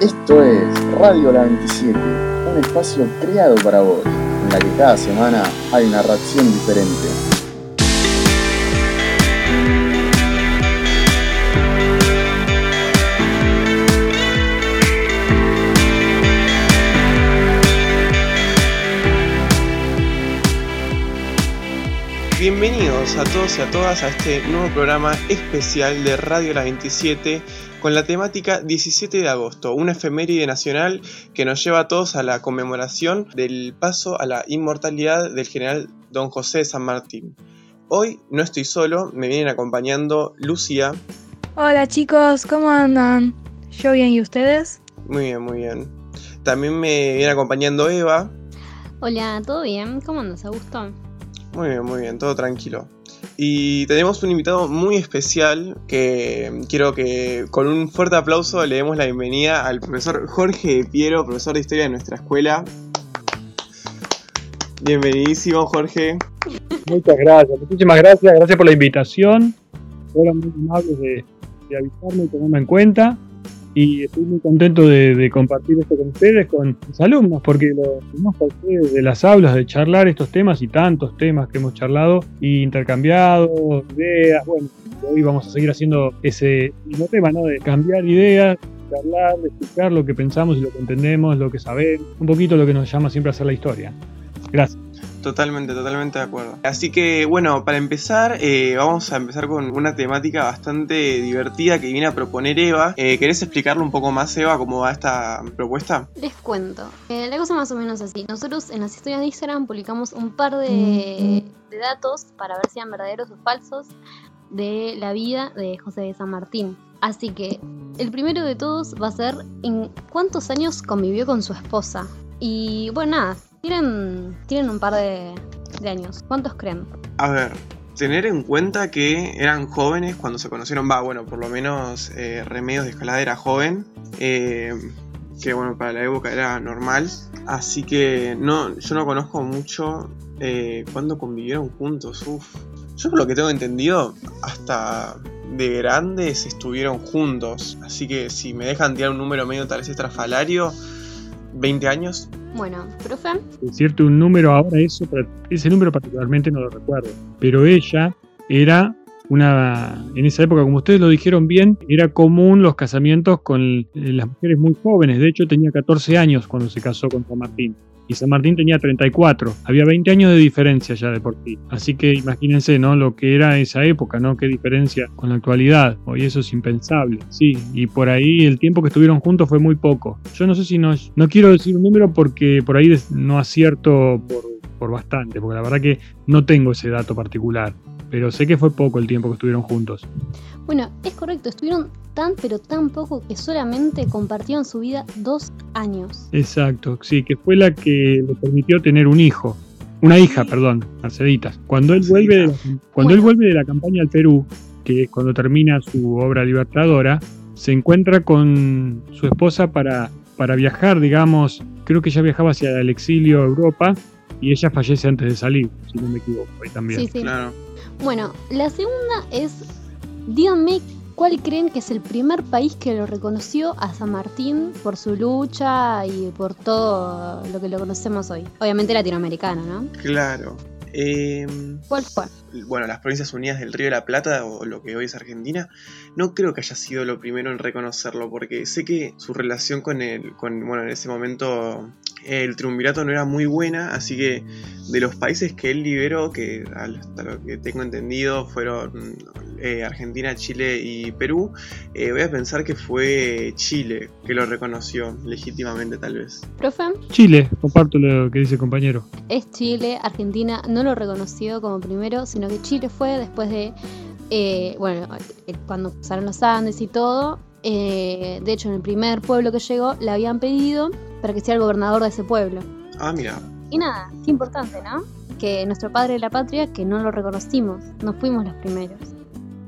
Esto es Radio La 27, un espacio creado para vos, en la que cada semana hay una reacción diferente. Bienvenidos a todos y a todas a este nuevo programa especial de Radio La 27 con la temática 17 de agosto, una efeméride nacional que nos lleva a todos a la conmemoración del paso a la inmortalidad del general Don José de San Martín. Hoy no estoy solo, me vienen acompañando Lucía. Hola chicos, ¿cómo andan? Yo bien, ¿y ustedes? Muy bien, muy bien. También me viene acompañando Eva. Hola, ¿todo bien? ¿Cómo andas, Augusto? Muy bien, muy bien, todo tranquilo. Y tenemos un invitado muy especial que quiero que con un fuerte aplauso le demos la bienvenida al profesor Jorge Piero, profesor de historia de nuestra escuela. Bienvenidísimo, Jorge. Muchas gracias, muchísimas gracias, gracias por la invitación. Fueron muy amables de, de avisarme y tomarme en cuenta y estoy muy contento de, compartir esto con ustedes, con mis alumnos, porque lo a ustedes de las aulas, de charlar estos temas y tantos temas que hemos charlado y intercambiado ideas. Bueno, hoy vamos a seguir haciendo ese mismo tema, ¿no? De cambiar ideas, charlar, de explicar lo que pensamos y lo que entendemos, lo que sabemos, un poquito lo que nos llama siempre a hacer la historia. Gracias. Totalmente, totalmente de acuerdo. Así que bueno, para empezar, eh, vamos a empezar con una temática bastante divertida que viene a proponer Eva. Eh, ¿Querés explicarle un poco más, Eva, cómo va esta propuesta? Les cuento. Eh, la cosa más o menos así. Nosotros en las historias de Instagram publicamos un par de, de datos para ver si eran verdaderos o falsos de la vida de José de San Martín. Así que el primero de todos va a ser en cuántos años convivió con su esposa. Y bueno, nada, tienen, tienen un par de, años. ¿Cuántos creen? A ver, tener en cuenta que eran jóvenes cuando se conocieron, va, bueno, por lo menos eh, Remedios de Escalada era joven, eh, que bueno, para la época era normal, así que no, yo no conozco mucho eh, cuándo convivieron juntos, uff. Yo por lo que tengo entendido, hasta de grandes estuvieron juntos, así que si me dejan tirar un número medio tal vez estrafalario, 20 años. Bueno, profe. Es cierto, un número ahora, eso, ese número particularmente no lo recuerdo. Pero ella era una. En esa época, como ustedes lo dijeron bien, era común los casamientos con eh, las mujeres muy jóvenes. De hecho, tenía 14 años cuando se casó con San Martín y San Martín tenía 34. Había 20 años de diferencia ya de por sí. Así que imagínense, ¿no? Lo que era esa época, ¿no? Qué diferencia con la actualidad. Hoy eso es impensable. Sí, y por ahí el tiempo que estuvieron juntos fue muy poco. Yo no sé si no, no quiero decir un número porque por ahí no acierto por, por bastante, porque la verdad que no tengo ese dato particular pero sé que fue poco el tiempo que estuvieron juntos. Bueno, es correcto, estuvieron tan pero tan poco que solamente compartieron su vida dos años. Exacto, sí, que fue la que le permitió tener un hijo. Una hija, perdón, Merceditas. Cuando él vuelve de la, cuando él vuelve de la campaña al Perú, que es cuando termina su obra libertadora, se encuentra con su esposa para, para viajar, digamos, creo que ya viajaba hacia el exilio a Europa y ella fallece antes de salir, si no me equivoco, ahí también. Sí, sí. Claro. Bueno, la segunda es, díganme cuál creen que es el primer país que lo reconoció a San Martín por su lucha y por todo lo que lo conocemos hoy. Obviamente latinoamericano, ¿no? Claro. Em, ¿Cuál fue? Bueno, las Provincias Unidas del Río de la Plata, o lo que hoy es Argentina, no creo que haya sido lo primero en reconocerlo, porque sé que su relación con el, con, bueno, en ese momento el triunvirato no era muy buena, así que de los países que él liberó, que hasta lo que tengo entendido fueron eh, Argentina, Chile y Perú, eh, voy a pensar que fue Chile que lo reconoció legítimamente tal vez. ¿Profe? Chile, comparto lo que dice el compañero. Es Chile, Argentina no lo reconoció como primero, sino que Chile fue después de, eh, bueno, cuando pasaron los Andes y todo, de hecho en el primer pueblo que llegó le habían pedido para que sea el gobernador de ese pueblo. Ah, mira. Y nada, qué importante, ¿no? Que nuestro padre de la patria, que no lo reconocimos, no fuimos los primeros.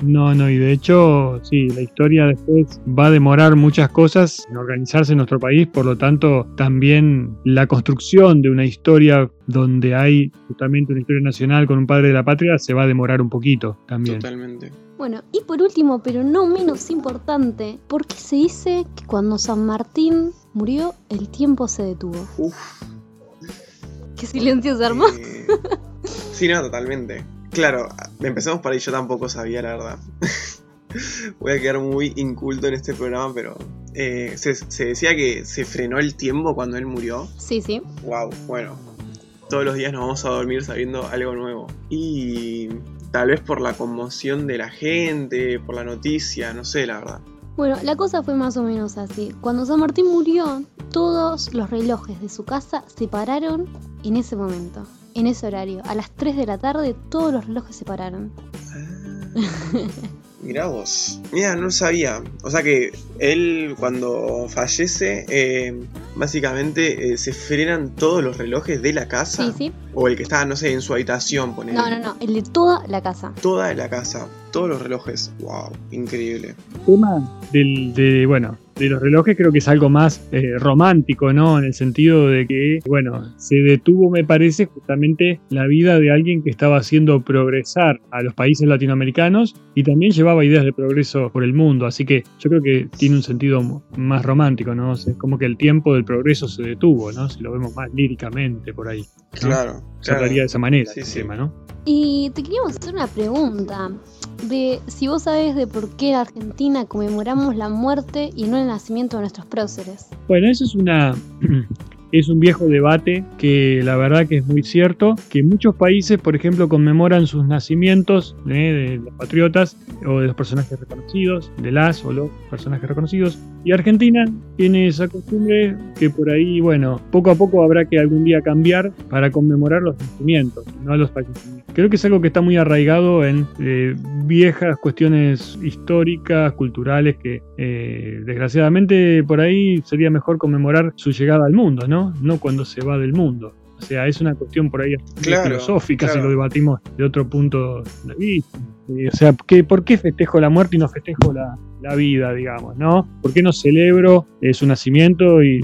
No, no, y de hecho, sí, la historia después va a demorar muchas cosas en organizarse en nuestro país, por lo tanto, también la construcción de una historia donde hay justamente una historia nacional con un padre de la patria se va a demorar un poquito también. Totalmente. Bueno, y por último, pero no menos importante, ¿por qué se dice que cuando San Martín murió, el tiempo se detuvo? Uf. ¿Qué silencio se armó? eh, sí, no, totalmente. Claro, empezamos por ahí, yo tampoco sabía, la verdad. Voy a quedar muy inculto en este programa, pero eh, se, se decía que se frenó el tiempo cuando él murió. Sí, sí. Wow, bueno. Todos los días nos vamos a dormir sabiendo algo nuevo. Y tal vez por la conmoción de la gente, por la noticia, no sé, la verdad. Bueno, la cosa fue más o menos así. Cuando San Martín murió, todos los relojes de su casa se pararon en ese momento, en ese horario. A las 3 de la tarde todos los relojes se pararon. Mirá vos. Mira, no sabía. O sea que él cuando fallece, eh, básicamente eh, se frenan todos los relojes de la casa. Sí, sí. O el que está, no sé, en su habitación, poner. No, no, no, el de toda la casa. Toda la casa. Todos los relojes. Wow, increíble. Tema del, de, bueno, de los relojes creo que es algo más eh, romántico, ¿no? En el sentido de que, bueno, se detuvo, me parece, justamente la vida de alguien que estaba haciendo progresar a los países latinoamericanos y también llevaba ideas de progreso por el mundo. Así que yo creo que tiene un sentido más romántico, ¿no? Es como que el tiempo del progreso se detuvo, ¿no? Si lo vemos más líricamente por ahí. ¿No? Claro. Se claro. hablaría de esa manera Sí, el sí. tema, ¿no? Y te queríamos hacer una pregunta de si vos sabés de por qué en Argentina conmemoramos la muerte y no el nacimiento de nuestros próceres. Bueno, eso es una es un viejo debate que la verdad que es muy cierto, que muchos países, por ejemplo, conmemoran sus nacimientos ¿eh? de los patriotas o de los personajes reconocidos, de las o los personajes reconocidos, y Argentina tiene esa costumbre que por ahí, bueno, poco a poco habrá que algún día cambiar para conmemorar los nacimientos, no los fallecimientos. Creo que es algo que está muy arraigado en eh, viejas cuestiones históricas, culturales, que eh, desgraciadamente por ahí sería mejor conmemorar su llegada al mundo, ¿no? No cuando se va del mundo. O sea, es una cuestión por ahí Claro, filosófica si lo debatimos de otro punto de vista. Eh, O sea, ¿qué, ¿por qué festejo la muerte y no festejo la, la vida, digamos, ¿no? ¿Por qué no celebro eh, su nacimiento y,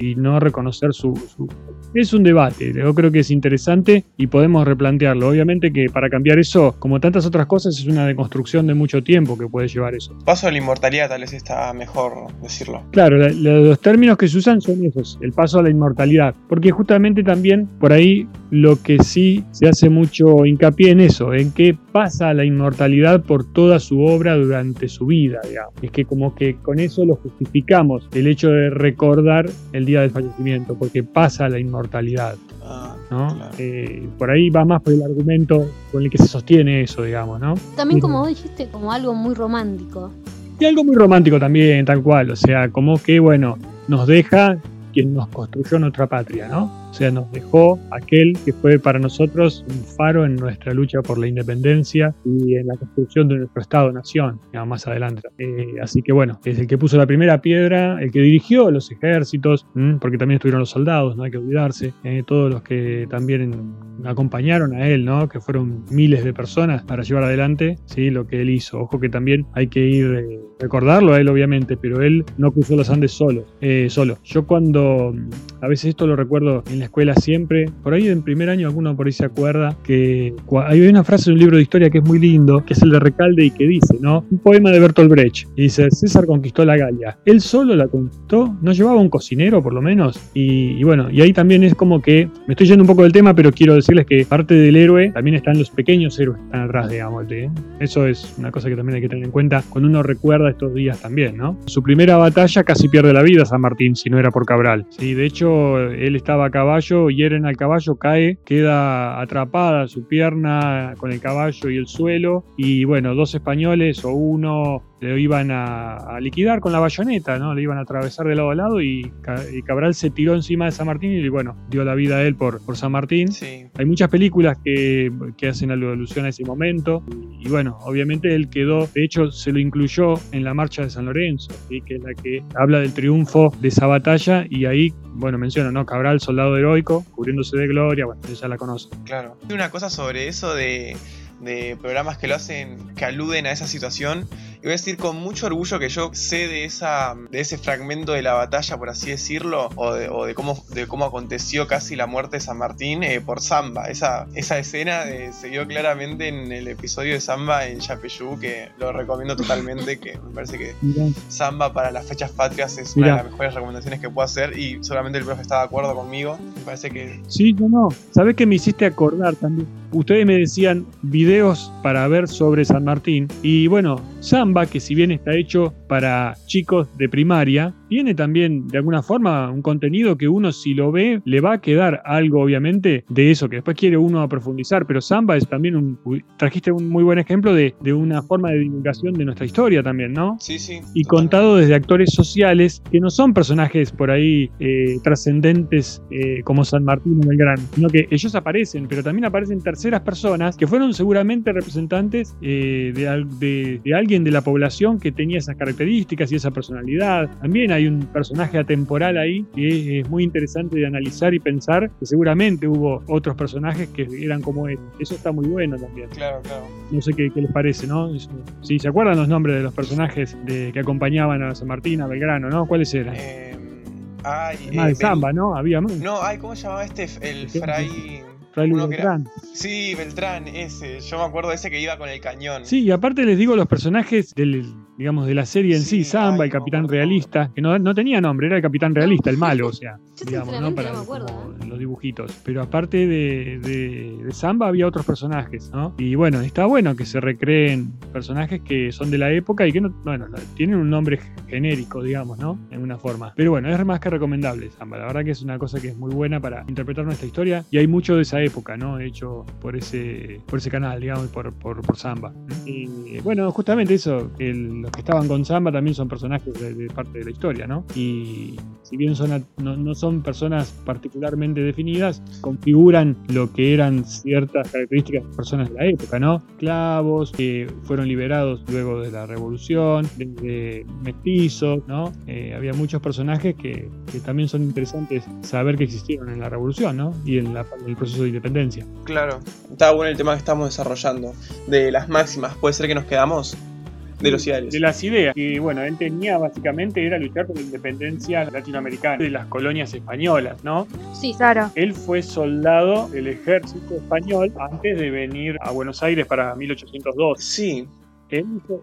y no reconocer su, su- Es un debate, yo creo que es interesante y podemos replantearlo. Obviamente que para cambiar eso, como tantas otras cosas, es una deconstrucción de mucho tiempo que puede llevar eso. Paso a la inmortalidad, tal vez está mejor decirlo. Claro, la- la- los términos que se usan son esos, el paso a la inmortalidad, porque justamente también por ahí lo que sí se hace mucho hincapié en eso, en que pasa a la inmortalidad por toda su obra durante su vida, digamos. Es que como que con eso lo justificamos, el hecho de recordar el día del fallecimiento, porque pasa a la inmortalidad. Ah, ¿no? Claro. Eh, por ahí va más por el argumento con el que se sostiene eso, digamos, ¿no? También como vos dijiste, como algo muy romántico. Y algo muy romántico también, tal cual. O sea, como que, bueno, nos deja quien nos construyó nuestra patria, ¿no? Sea, nos dejó aquel que fue para nosotros un faro en nuestra lucha por la independencia y en la construcción de nuestro Estado-nación, más adelante. Eh, así que bueno, es el que puso la primera piedra, el que dirigió los ejércitos, porque también estuvieron los soldados, no hay que olvidarse, eh, todos los que también acompañaron a él, ¿no? Que fueron miles de personas para llevar adelante, ¿sí? Lo que él hizo. Ojo que también hay que ir, eh, recordarlo a él obviamente, pero él no cruzó los Andes solo, eh, solo. Yo cuando, a veces esto lo recuerdo en la escuela siempre, por ahí en primer año alguno por ahí se acuerda que hay una frase de un libro de historia que es muy lindo, que es el de Recalde y que dice, ¿no? Un poema de Bertolt Brecht. Dice, César conquistó la Galia. Él solo la conquistó, no llevaba un cocinero por lo menos. Y, bueno, y ahí también es como que, me estoy yendo un poco del tema, pero quiero decirles que parte del héroe también están los pequeños héroes que están atrás, digamos. ¿eh? Eso es una cosa que también hay que tener en cuenta cuando uno recuerda estos días también, ¿no? Su primera batalla casi pierde la vida San Martín, si no era por Cabral. Sí, de hecho, él estaba a caballo, hieren al caballo, cae, queda atrapada su pierna con el caballo y el suelo. Y bueno, dos españoles o uno le iban a, a liquidar con la bayoneta, ¿no? Le iban a atravesar de lado a lado y, Ca- y Cabral se tiró encima de San Martín y bueno, dio la vida a él por, por San Martín. Sí. Hay muchas películas que, que hacen alusión a ese momento. Y, y bueno, obviamente él quedó, de hecho se lo incluyó en la marcha de San Lorenzo, ¿sí? que es la que habla del triunfo de esa batalla. Y ahí, bueno, menciona, ¿no? Cabral, soldado heroico, cubriéndose de gloria, bueno, ya la conocen. Claro. Una cosa sobre eso de, de programas que lo hacen, que aluden a esa situación. Voy a decir con mucho orgullo que yo sé de, esa, de ese fragmento de la batalla, por así decirlo, o de, o de cómo, de cómo aconteció casi la muerte de San Martín eh, por Samba. Esa, esa escena eh, se vio claramente en el episodio de Samba en Yapeyú, que lo recomiendo totalmente, que me parece que Mirá. Samba para las fechas patrias es Mirá. una de las mejores recomendaciones que puedo hacer y solamente el profe está de acuerdo conmigo. Me parece que Sí, no, no. ¿Sabés que me hiciste acordar también? Ustedes me decían videos para ver sobre San Martín. Y bueno, Samba, que si bien está hecho para chicos de primaria, tiene también de alguna forma un contenido que uno si lo ve le va a quedar algo obviamente de eso que después quiere uno profundizar. Pero Samba es también un... Trajiste un muy buen ejemplo de, de una forma de divulgación de nuestra historia también, ¿no? sí, sí. y totalmente. contado desde actores sociales que no son personajes por ahí eh, trascendentes eh, como San Martín o Belgrano, sino que ellos aparecen, pero también aparecen terceras personas que fueron seguramente representantes eh, de- de alguien de la población que tenía esas características y esa personalidad. También hay un personaje atemporal ahí que es muy interesante de analizar y pensar que seguramente hubo otros personajes que eran como él. Eso está muy bueno también. Claro, claro. No sé qué, qué les parece, ¿no? Eso- Sí, ¿se acuerdan los nombres de los personajes de, que acompañaban a San Martín, a Belgrano, ¿no? ¿Cuáles eran? Eh, ay, Además de eh, Zamba, ¿no? Había más. No, ay, ¿cómo se llamaba este? El. Fray. Uno que era- Beltrán. Sí, Beltrán, ese. Yo me acuerdo de ese que iba con el cañón. Sí, y aparte les digo los personajes del, digamos, de la serie en sí, ay, el Capitán. Realista, que no, no tenía nombre, era el Capitán Realista, el malo, o sea, Yo digamos, ¿no? Para no me acuerdo, como ¿eh? en los dibujitos. Pero aparte de, de, de Zamba había otros personajes, ¿no? Y bueno, está bueno que se recreen personajes que son de la época y que no, bueno, no- tienen un nombre genérico, digamos, ¿no? En una forma. Pero bueno, es más que recomendable Zamba. La verdad que es una cosa que es muy buena para interpretar nuestra historia y hay mucho de esa época, ¿no? Hecho por ese, por ese canal, digamos, y por, por, por Zamba. Y bueno, justamente eso, el- los que estaban con Zamba también son personajes de, parte de la historia, ¿no? Y si bien son no, no son personas particularmente definidas, configuran lo que eran ciertas características de personas de la época, ¿no? Esclavos que fueron liberados luego de la revolución, desde mestizos, ¿no? Eh, había muchos personajes que, que también son interesantes saber que existieron en la revolución, ¿no? Y en, la- en el proceso de independencia. Claro. Está bueno el tema que estamos desarrollando. De las máximas. ¿Puede ser que nos quedamos? De los ideales. De las ideas que, bueno, él tenía básicamente era luchar por la independencia latinoamericana de las colonias españolas, ¿no? Sí, Claro. Él fue soldado del ejército español antes de venir a Buenos Aires para 1802. Sí. Él hizo,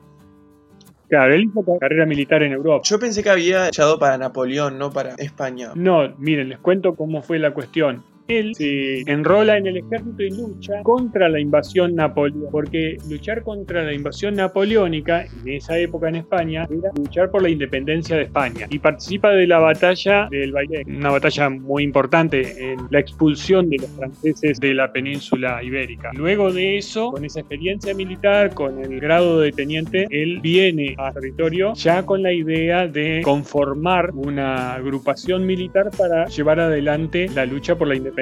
claro, él hizo carrera militar en Europa. Yo pensé que había echado para Napoleón, no para España. No, miren, les cuento cómo fue la cuestión. Él se enrola en el ejército y lucha contra la invasión napoleónica, porque luchar contra la invasión napoleónica en esa época en España era luchar por la independencia de España y participa de la batalla del Bailén, una batalla muy importante en la expulsión de los franceses de la península ibérica. Luego de eso, con esa experiencia militar, con el grado de teniente, él viene a territorio ya con la idea de conformar una agrupación militar para llevar adelante la lucha por la independencia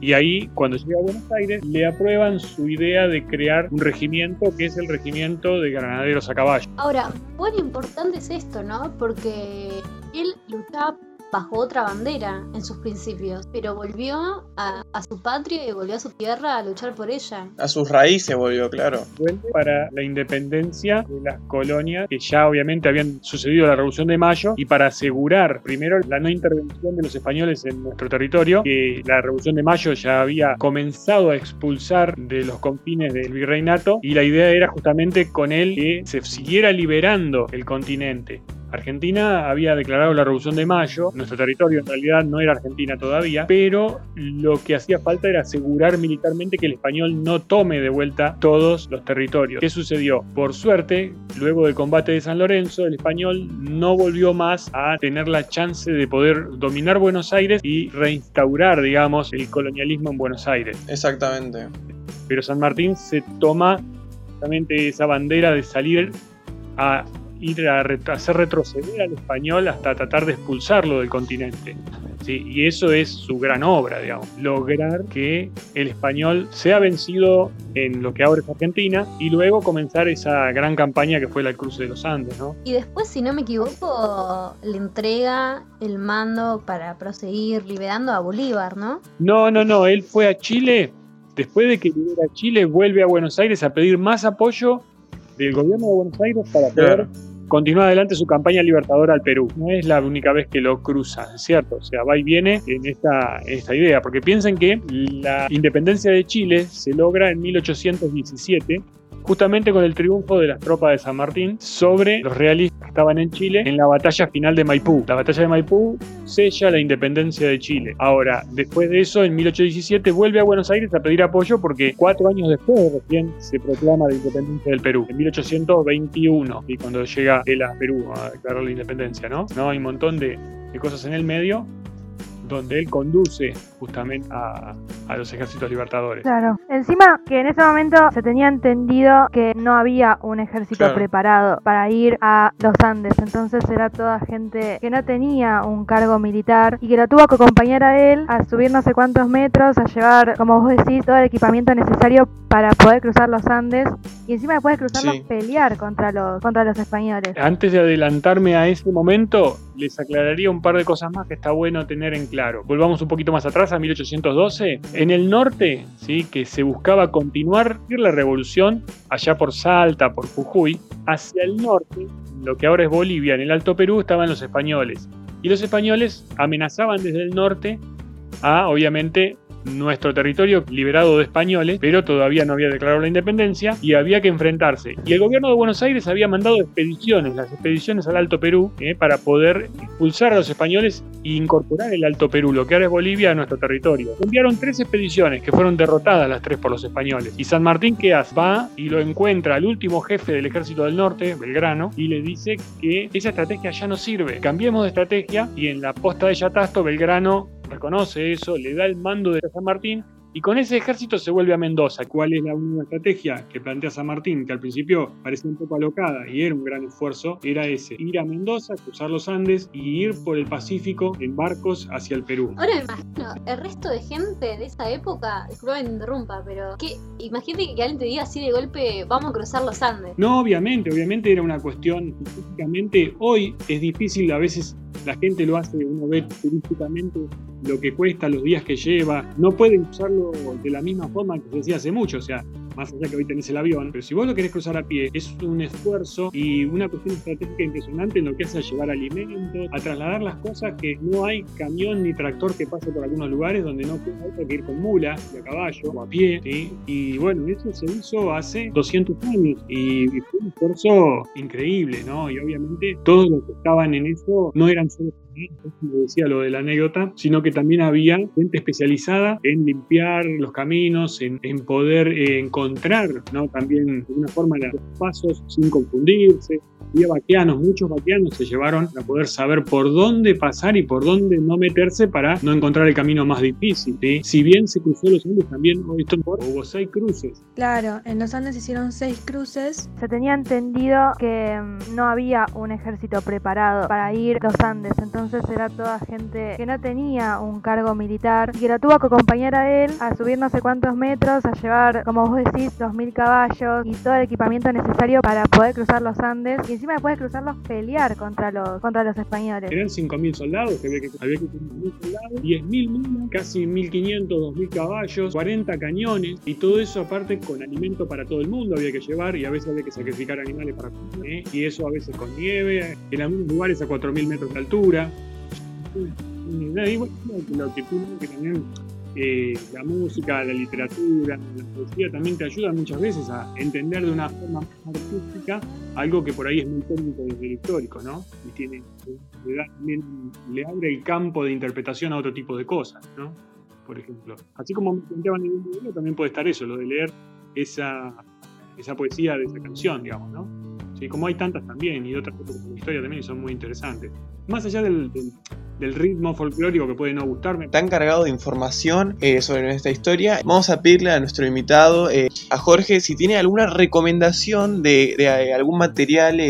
y ahí cuando llega a Buenos Aires le aprueban su idea de crear un regimiento que es el regimiento de granaderos a caballo. Ahora, cuán importante es esto, ¿no? Porque él luchaba bajo otra bandera en sus principios, pero volvió a, a su patria y volvió a su tierra a luchar por ella. A sus raíces volvió, claro. vuelve para la independencia de las colonias que ya obviamente habían sucedido la Revolución de Mayo y para asegurar primero la no intervención de los españoles en nuestro territorio, que la Revolución de Mayo ya había comenzado a expulsar de los confines del virreinato y la idea era justamente con él que se siguiera liberando el continente. Argentina había declarado la Revolución de Mayo, nuestro territorio en realidad no era Argentina todavía, pero lo que hacía falta era asegurar militarmente que el español no tome de vuelta todos los territorios. ¿Qué sucedió? Por suerte, luego del combate de San Lorenzo, el español no volvió más a tener la chance de poder dominar Buenos Aires y reinstaurar, digamos, el colonialismo en Buenos Aires. Exactamente. Pero San Martín se toma justamente esa bandera de salir a ir a ret- hacer retroceder al español hasta tratar de expulsarlo del continente. Sí, y eso es su gran obra, digamos, lograr que el español sea vencido en lo que ahora es Argentina y luego comenzar esa gran campaña que fue la cruce de los Andes, ¿no? Y después, si no me equivoco, le entrega el mando para proseguir liberando a Bolívar, ¿no? No, no, no, él fue a Chile después de que libera Chile, vuelve a Buenos Aires a pedir más apoyo del gobierno de Buenos Aires para poder continúa adelante su campaña libertadora al Perú. No es la única vez que lo cruza, ¿cierto? O sea, va y viene en esta, esta idea, porque piensen que la independencia de Chile se logra en 1817 justamente con el triunfo de las tropas de San Martín sobre los realistas que estaban en Chile en la batalla final de Maipú. La batalla de Maipú sella la independencia de Chile. Ahora, después de eso, en 1817 vuelve a Buenos Aires a pedir apoyo porque cuatro años después recién se proclama la independencia del Perú, en 1821, y cuando llega él a Perú a declarar la independencia, ¿no? ¿No? Hay un montón de, de cosas en el medio donde él conduce justamente a, los ejércitos libertadores. Claro, encima que en ese momento se tenía entendido que no había un ejército preparado para ir a los Andes, entonces era toda gente que no tenía un cargo militar y que lo tuvo que acompañar a él a subir no sé cuántos metros, a llevar, como vos decís, todo el equipamiento necesario para poder cruzar los Andes y encima después de cruzarlos pelear contra los, contra los españoles. Antes de adelantarme a ese momento, les aclararía un par de cosas más que está bueno tener en claro. Volvamos un poquito más atrás, a 1812. En el norte, ¿sí? que se buscaba continuar la revolución allá por Salta, por Jujuy, hacia el norte, lo que ahora es Bolivia, en el Alto Perú, estaban los españoles. Y los españoles amenazaban desde el norte a, obviamente, nuestro territorio liberado de españoles, pero todavía no había declarado la independencia y había que enfrentarse. Y el gobierno de Buenos Aires había mandado expediciones, las expediciones al Alto Perú, eh, para poder expulsar a los españoles e incorporar el Alto Perú, lo que ahora es Bolivia, a nuestro territorio. Enviaron tres expediciones que fueron derrotadas las tres por los españoles. Y San Martín, ¿qué hace? Va y lo encuentra al último jefe del ejército del norte, Belgrano, y le dice que esa estrategia ya no sirve. Cambiemos de estrategia y en la posta de Yatasto, Belgrano reconoce eso, le da el mando de San Martín y con ese ejército se vuelve a Mendoza. ¿Cuál es la única estrategia que plantea San Martín? Que al principio parecía un poco alocada y era un gran esfuerzo. Era ese, ir a Mendoza, cruzar los Andes y ir por el Pacífico en barcos hacia el Perú. Ahora me imagino, el resto de gente de esa época, disculpa que me interrumpa, pero que imagínate que alguien te diga así de golpe, vamos a cruzar los Andes. No, obviamente, obviamente era una cuestión, específicamente hoy es difícil a veces la gente lo hace, uno ve turísticamente lo que cuesta, los días que lleva, no pueden usarlo de la misma forma que se decía hace mucho, o sea, más allá que hoy tenés el avión, pero si vos lo querés cruzar a pie, es un esfuerzo y una cuestión estratégica impresionante en lo que hace a llevar alimentos, a trasladar las cosas que no hay camión ni tractor que pase por algunos lugares donde no hay que ir con mula, y a caballo o a pie, y bueno, eso se hizo hace 200 años y, fue un esfuerzo increíble, ¿no? Y obviamente todos los que estaban en eso no eran solo como decía lo de la anécdota, sino que también había gente especializada en limpiar los caminos, en, poder eh, encontrar ¿no? también de una forma los pasos sin confundirse, había vaqueanos, muchos vaqueanos se llevaron para poder saber por dónde pasar y por dónde no meterse para no encontrar el camino más difícil. Si bien se cruzó los Andes, también hubo seis cruces. Claro, en los Andes hicieron seis cruces. Se tenía entendido que mm, no había un ejército preparado para ir a los Andes, entonces era toda gente que no tenía un cargo militar y que lo tuvo que acompañar a él a subir no sé cuántos metros, a llevar, como vos decís, dos mil caballos y todo el equipamiento necesario para poder cruzar los Andes encima después de cruzarlos pelear contra los, contra los españoles. Eran 5.000 soldados, que había que, había que 5.000 soldados, 10.000 mulas, casi 1.500, 2.000 caballos, 40 cañones y todo eso aparte con alimento para todo el mundo había que llevar y a veces había que sacrificar animales para comer ¿eh? y eso a veces con nieve, en algunos lugares a 4.000 metros de altura. Lo que tuvo que también eh, la música, la literatura, la poesía también te ayuda muchas veces a entender de una forma más artística algo que por ahí es muy técnico desde el histórico, ¿no? Y tiene, le, le abre el campo de interpretación a otro tipo de cosas, ¿no? Por ejemplo. Así como me planteaban en el video, también puede estar eso, lo de leer esa, esa poesía de esa canción, digamos, ¿no? Sí, como hay tantas también y otras cosas de la historia también son muy interesantes. Más allá del del ritmo folclórico que puede no gustarme. Tan cargado de información eh, sobre nuestra historia, vamos a pedirle a nuestro invitado, eh, a Jorge, si tiene alguna recomendación de, de, algún material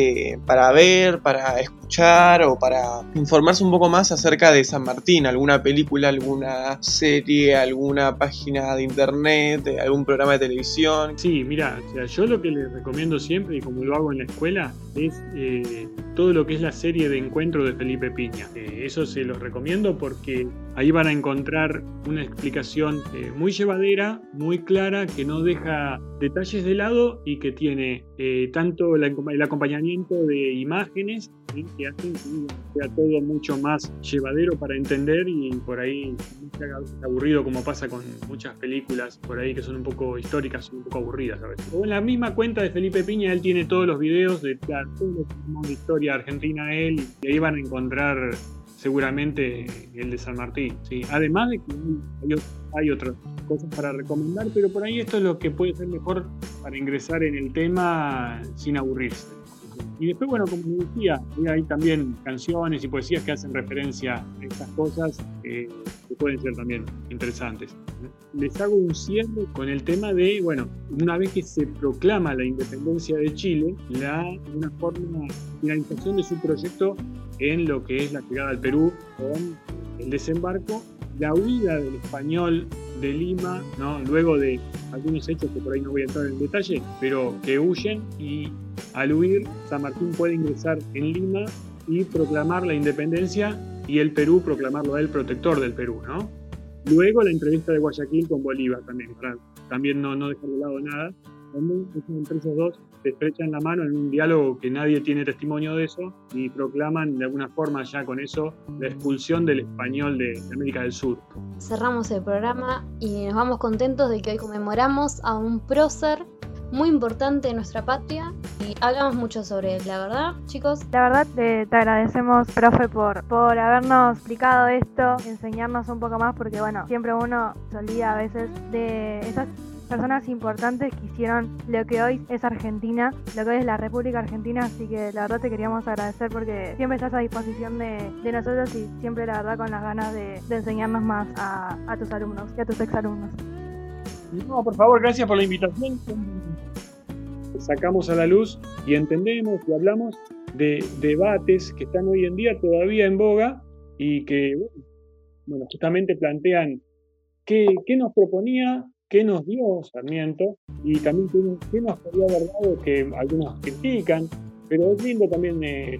para ver, para escuchar o para informarse un poco más acerca de San Martín, alguna película, alguna serie, alguna página de internet, algún programa de televisión. Sí, mira, yo lo que les recomiendo siempre, y como lo hago en la escuela, es eh, todo lo que es la serie de encuentro de Felipe Piña. Eh, eso se los recomiendo porque ahí van a encontrar una explicación eh, muy llevadera, muy clara, que no deja detalles de lado y que tiene tanto el acompañamiento de imágenes que hacen que sea todo mucho más llevadero para entender y por ahí no sea aburrido como pasa con muchas películas por ahí que son un poco históricas, son un poco aburridas a veces. En la misma cuenta de Felipe Piña, él tiene todos los videos de claro, de historia argentina él y ahí van a encontrar seguramente el de San Martín. ¿sí? Además de que hay, otras cosas para recomendar, pero por ahí esto es lo que puede ser mejor para ingresar en el tema sin aburrirse. Y después, bueno, como decía, hay también canciones y poesías que hacen referencia a estas cosas eh, que pueden ser también interesantes. Les hago un cierre con el tema de, bueno, una vez que se proclama la independencia de Chile, la, una forma finalización de su proyecto en lo que es la llegada al Perú con el desembarco, la huida del español de Lima, ¿no? luego de algunos hechos que por ahí no voy a entrar en detalle, pero que huyen y al huir San Martín puede ingresar en Lima y proclamar la independencia y el Perú proclamarlo a él protector del Perú, ¿no? Luego la entrevista de Guayaquil con Bolívar también, para también no, no dejar de lado nada, entre esos dos se estrechan la mano en un diálogo que nadie tiene testimonio de eso y proclaman de alguna forma ya con eso la expulsión del español de, América del Sur. Cerramos el programa y nos vamos contentos de que hoy conmemoramos a un prócer muy importante en nuestra patria y hablamos mucho sobre él, la verdad, chicos. La verdad te, te agradecemos, profe, por, por habernos explicado esto, enseñarnos un poco más, porque bueno, siempre uno solía a veces de esas personas importantes que hicieron lo que hoy es Argentina, lo que hoy es la República Argentina, así que la verdad te queríamos agradecer porque siempre estás a disposición de, nosotros y siempre la verdad con las ganas de, enseñarnos más a, tus alumnos y a tus exalumnos. No, por favor, gracias por la invitación. Sacamos a la luz y entendemos y hablamos de debates que están hoy en día todavía en boga y que, bueno, justamente plantean qué, nos proponía qué nos dio Sarmiento y también qué nos haber dado que algunos critican, pero es lindo también eh,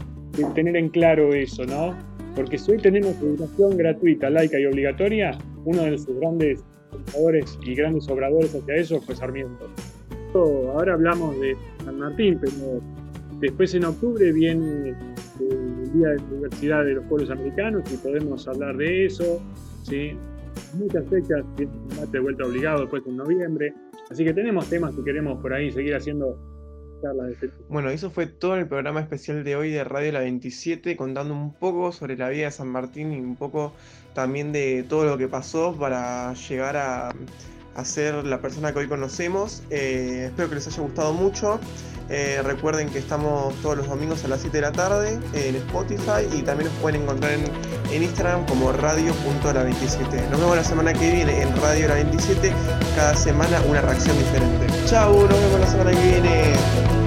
tener en claro eso, ¿no? Porque si hoy tenemos educación gratuita, laica y obligatoria, uno de sus grandes pensadores y grandes obradores hacia eso fue Sarmiento. Ahora hablamos de San Martín, pero después en octubre viene eh, el Día de la Universidad de los Pueblos Americanos y podemos hablar de eso, ¿sí? muchas fechas, de vuelta obligado después en noviembre. Así que tenemos temas que queremos por ahí seguir haciendo este Bueno, eso fue todo el programa especial de hoy de Radio La 27, contando un poco sobre la vida de San Martín y un poco también de todo lo que pasó para llegar a, a ser la persona que hoy conocemos. Eh, espero que les haya gustado mucho. Eh, recuerden que estamos todos los domingos a las 7 de la tarde en Spotify y también nos pueden encontrar en, Instagram como radio.la27. Nos vemos la semana que viene en Radio La 27, cada semana una reacción diferente. Chau, nos vemos la semana que viene.